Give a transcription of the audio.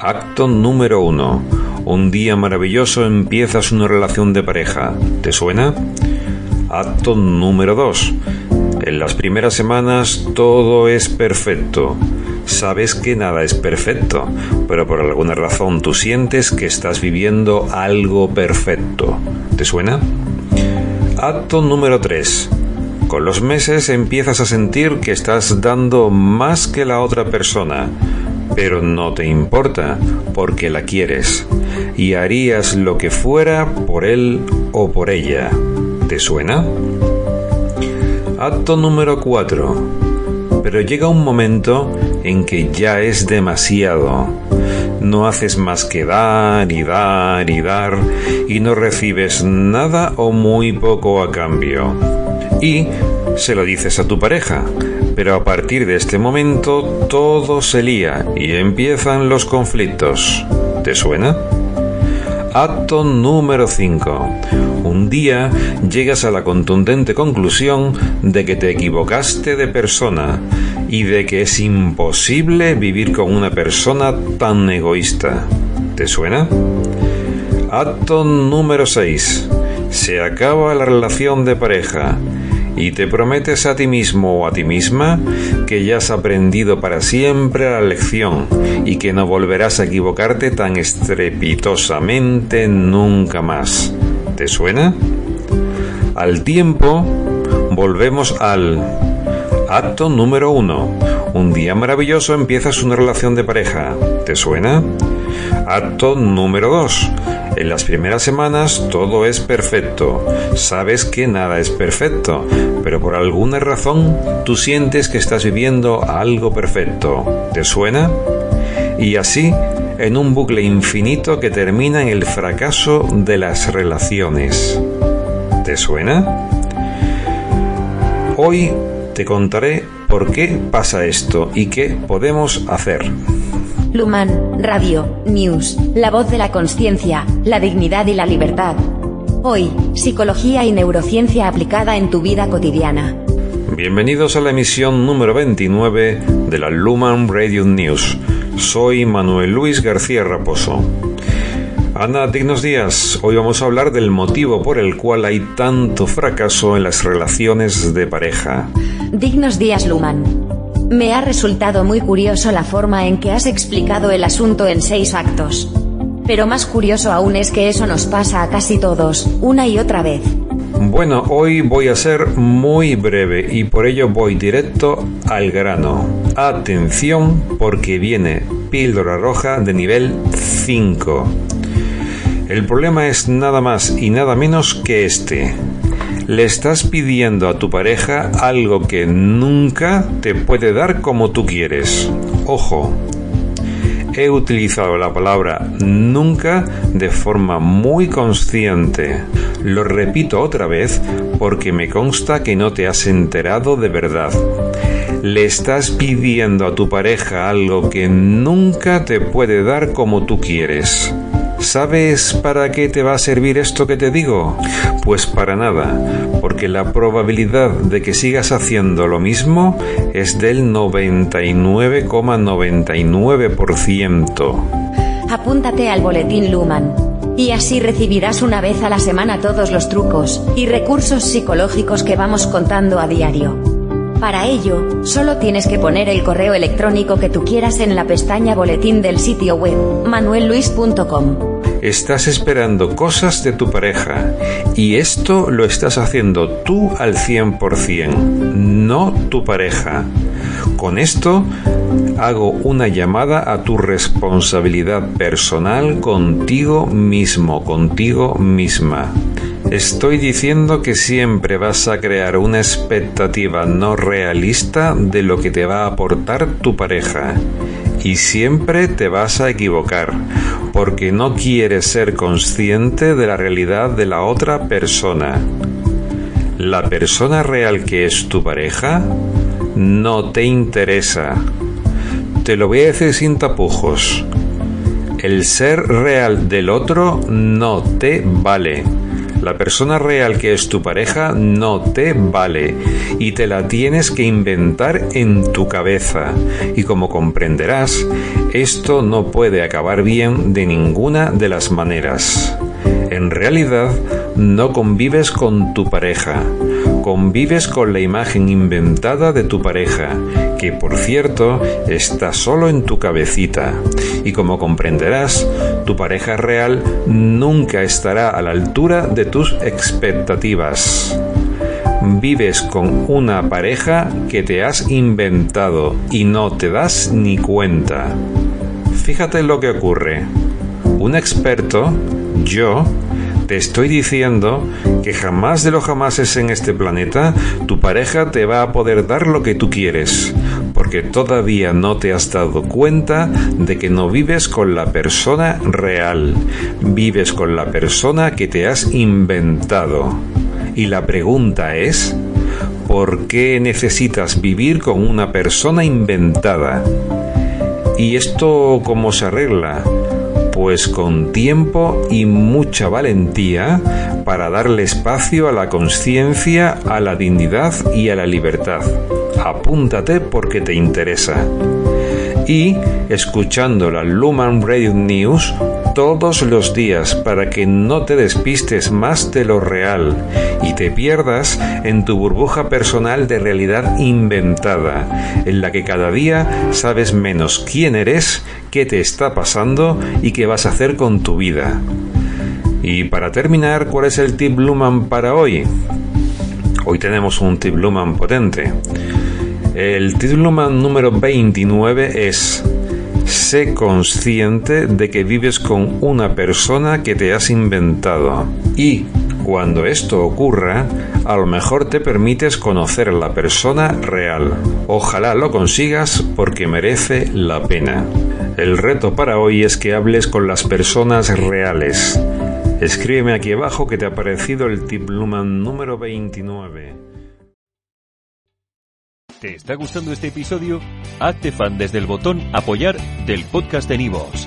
Acto número 1. Un día maravilloso empiezas una relación de pareja. ¿Te suena? Acto número 2. En las primeras semanas todo es perfecto. Sabes que nada es perfecto, pero por alguna razón tú sientes que estás viviendo algo perfecto. ¿Te suena? Acto número 3. Con los meses empiezas a sentir que estás dando más que la otra persona, pero no te importa porque la quieres y harías lo que fuera por él o por ella. ¿Te suena? Acto número 4 pero llega un momento en que ya es demasiado. No haces más que dar y dar y dar y no recibes nada o muy poco a cambio. Y se lo dices a tu pareja, pero a partir de este momento todo se lía y empiezan los conflictos. ¿Te suena? Acto número 5. Un día llegas a la contundente conclusión de que te equivocaste de persona y de que es imposible vivir con una persona tan egoísta. ¿Te suena? Acto número 6. Se acaba la relación de pareja y te prometes a ti mismo o a ti misma que ya has aprendido para siempre la lección y que no volverás a equivocarte tan estrepitosamente nunca más. ¿Te suena? Al tiempo, volvemos al acto número uno. Un día maravilloso empiezas una relación de pareja. ¿Te suena? Acto número 2. En las primeras semanas todo es perfecto. Sabes que nada es perfecto, pero por alguna razón tú sientes que estás viviendo algo perfecto. ¿Te suena? Y así en un bucle infinito que termina en el fracaso de las relaciones. ¿Te suena? Hoy te contaré por qué pasa esto y qué podemos hacer. Luman, Radio, News, la voz de la conciencia, la dignidad y la libertad. Hoy, psicología y neurociencia aplicada en tu vida cotidiana. Bienvenidos a la emisión número 29 de la Luman Radio News soy Manuel Luis García Raposo. Ana, dignos días. Hoy vamos a hablar del motivo por el cual hay tanto fracaso en las relaciones de pareja. Dignos días, Luman. Me ha resultado muy curioso la forma en que has explicado el asunto en seis actos. Pero más curioso aún es que eso nos pasa a casi todos, una y otra vez. Bueno, hoy voy a ser muy breve y por ello voy directo al grano. Atención porque viene píldora roja de nivel 5. El problema es nada más y nada menos que este. Le estás pidiendo a tu pareja algo que nunca te puede dar como tú quieres. Ojo, he utilizado la palabra nunca de forma muy consciente. Lo repito otra vez porque me consta que no te has enterado de verdad. Le estás pidiendo a tu pareja algo que nunca te puede dar como tú quieres. ¿Sabes para qué te va a servir esto que te digo? Pues para nada, porque la probabilidad de que sigas haciendo lo mismo es del 99,99%. Apúntate al boletín Luman. Y así recibirás una vez a la semana todos los trucos y recursos psicológicos que vamos contando a diario. Para ello, solo tienes que poner el correo electrónico que tú quieras en la pestaña boletín del sitio web, manuelluis.com. Estás esperando cosas de tu pareja y esto lo estás haciendo tú al 100%, no tu pareja. Con esto hago una llamada a tu responsabilidad personal contigo mismo, contigo misma. Estoy diciendo que siempre vas a crear una expectativa no realista de lo que te va a aportar tu pareja y siempre te vas a equivocar porque no quieres ser consciente de la realidad de la otra persona. La persona real que es tu pareja no te interesa. Te lo voy a decir sin tapujos. El ser real del otro no te vale. La persona real que es tu pareja no te vale y te la tienes que inventar en tu cabeza. Y como comprenderás, esto no puede acabar bien de ninguna de las maneras. En realidad, no convives con tu pareja, convives con la imagen inventada de tu pareja, que por cierto está solo en tu cabecita. Y como comprenderás, tu pareja real nunca estará a la altura de tus expectativas. Vives con una pareja que te has inventado y no te das ni cuenta. Fíjate lo que ocurre. Un experto, yo, te estoy diciendo que jamás de los jamases en este planeta tu pareja te va a poder dar lo que tú quieres, porque todavía no te has dado cuenta de que no vives con la persona real, vives con la persona que te has inventado. Y la pregunta es, ¿por qué necesitas vivir con una persona inventada? ¿Y esto cómo se arregla? Pues con tiempo y mucha valentía para darle espacio a la conciencia, a la dignidad y a la libertad. Apúntate porque te interesa. Y escuchando la Luman Radio News todos los días para que no te despistes más de lo real y te pierdas en tu burbuja personal de realidad inventada, en la que cada día sabes menos quién eres, qué te está pasando y qué vas a hacer con tu vida. Y para terminar, ¿cuál es el tip Luman para hoy? Hoy tenemos un tip Luman potente. El tip Luman número 29 es Sé consciente de que vives con una persona que te has inventado. Y cuando esto ocurra, a lo mejor te permites conocer la persona real. Ojalá lo consigas porque merece la pena. El reto para hoy es que hables con las personas reales. Escríbeme aquí abajo que te ha parecido el tip Luman número 29. ¿Te está gustando este episodio? Hazte fan desde el botón Apoyar del podcast de Nivos.